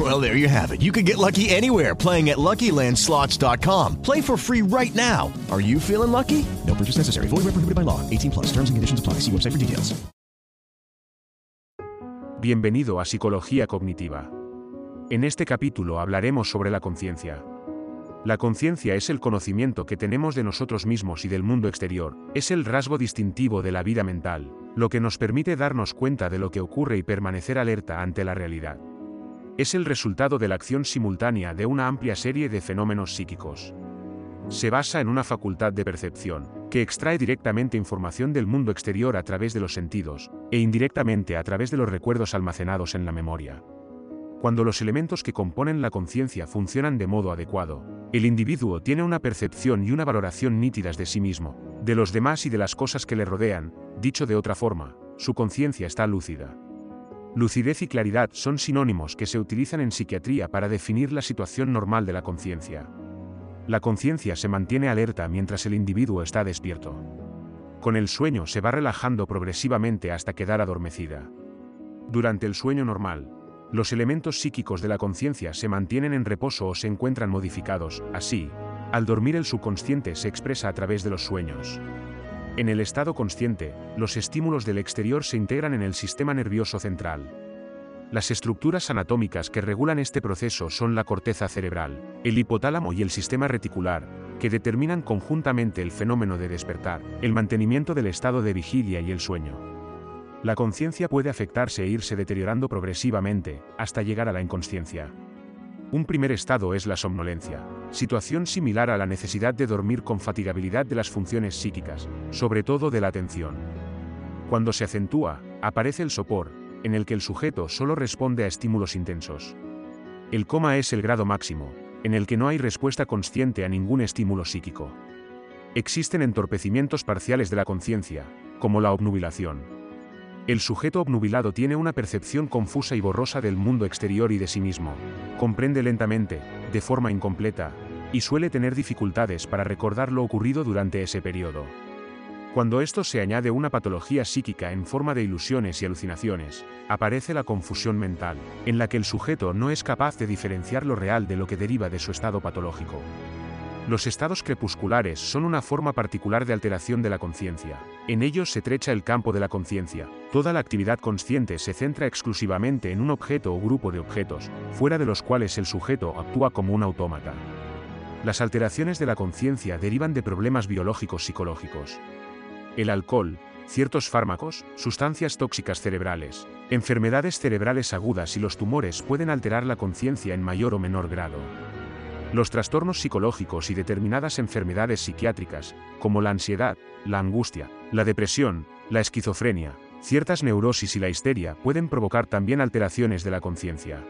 Well, there you have it. You can get lucky anywhere playing at LuckyLandSlots.com. Play for free right now. Are you feeling lucky? No purchase necessary. Void where prohibited by law. 18 plus. Terms and conditions apply. See website for details. Bienvenido a Psicología Cognitiva. En este capítulo hablaremos sobre la conciencia. La conciencia es el conocimiento que tenemos de nosotros mismos y del mundo exterior, es el rasgo distintivo de la vida mental, lo que nos permite darnos cuenta de lo que ocurre y permanecer alerta ante la realidad. Es el resultado de la acción simultánea de una amplia serie de fenómenos psíquicos. Se basa en una facultad de percepción, que extrae directamente información del mundo exterior a través de los sentidos, e indirectamente a través de los recuerdos almacenados en la memoria. Cuando los elementos que componen la conciencia funcionan de modo adecuado, el individuo tiene una percepción y una valoración nítidas de sí mismo, de los demás y de las cosas que le rodean, dicho de otra forma, su conciencia está lúcida. Lucidez y claridad son sinónimos que se utilizan en psiquiatría para definir la situación normal de la conciencia. La conciencia se mantiene alerta mientras el individuo está despierto. Con el sueño se va relajando progresivamente hasta quedar adormecida. Durante el sueño normal, los elementos psíquicos de la conciencia se mantienen en reposo o se encuentran modificados, así, al dormir el subconsciente se expresa a través de los sueños. En el estado consciente, los estímulos del exterior se integran en el sistema nervioso central. Las estructuras anatómicas que regulan este proceso son la corteza cerebral, el hipotálamo y el sistema reticular, que determinan conjuntamente el fenómeno de despertar, el mantenimiento del estado de vigilia y el sueño. La conciencia puede afectarse e irse deteriorando progresivamente, hasta llegar a la inconsciencia. Un primer estado es la somnolencia, situación similar a la necesidad de dormir con fatigabilidad de las funciones psíquicas, sobre todo de la atención. Cuando se acentúa, aparece el sopor, en el que el sujeto solo responde a estímulos intensos. El coma es el grado máximo, en el que no hay respuesta consciente a ningún estímulo psíquico. Existen entorpecimientos parciales de la conciencia, como la obnubilación. El sujeto obnubilado tiene una percepción confusa y borrosa del mundo exterior y de sí mismo. Comprende lentamente, de forma incompleta, y suele tener dificultades para recordar lo ocurrido durante ese periodo. Cuando esto se añade una patología psíquica en forma de ilusiones y alucinaciones, aparece la confusión mental, en la que el sujeto no es capaz de diferenciar lo real de lo que deriva de su estado patológico. Los estados crepusculares son una forma particular de alteración de la conciencia. En ellos se trecha el campo de la conciencia. Toda la actividad consciente se centra exclusivamente en un objeto o grupo de objetos, fuera de los cuales el sujeto actúa como un autómata. Las alteraciones de la conciencia derivan de problemas biológicos psicológicos. El alcohol, ciertos fármacos, sustancias tóxicas cerebrales, enfermedades cerebrales agudas y los tumores pueden alterar la conciencia en mayor o menor grado. Los trastornos psicológicos y determinadas enfermedades psiquiátricas, como la ansiedad, la angustia, la depresión, la esquizofrenia, ciertas neurosis y la histeria pueden provocar también alteraciones de la conciencia.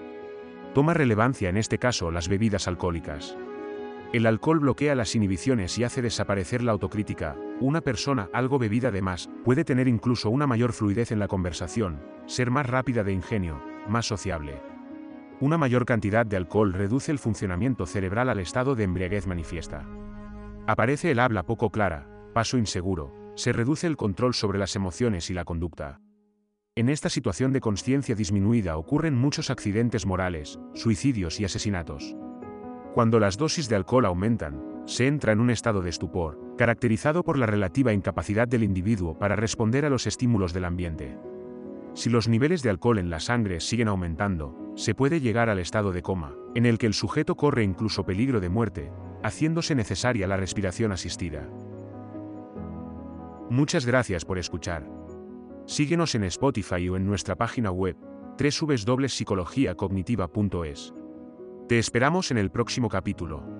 Toma relevancia en este caso las bebidas alcohólicas. El alcohol bloquea las inhibiciones y hace desaparecer la autocrítica. Una persona algo bebida de más puede tener incluso una mayor fluidez en la conversación, ser más rápida de ingenio, más sociable. Una mayor cantidad de alcohol reduce el funcionamiento cerebral al estado de embriaguez manifiesta. Aparece el habla poco clara, paso inseguro, se reduce el control sobre las emociones y la conducta. En esta situación de conciencia disminuida ocurren muchos accidentes morales, suicidios y asesinatos. Cuando las dosis de alcohol aumentan, se entra en un estado de estupor, caracterizado por la relativa incapacidad del individuo para responder a los estímulos del ambiente. Si los niveles de alcohol en la sangre siguen aumentando, se puede llegar al estado de coma, en el que el sujeto corre incluso peligro de muerte, haciéndose necesaria la respiración asistida. Muchas gracias por escuchar. Síguenos en Spotify o en nuestra página web, www.psicologiacognitiva.es. Te esperamos en el próximo capítulo.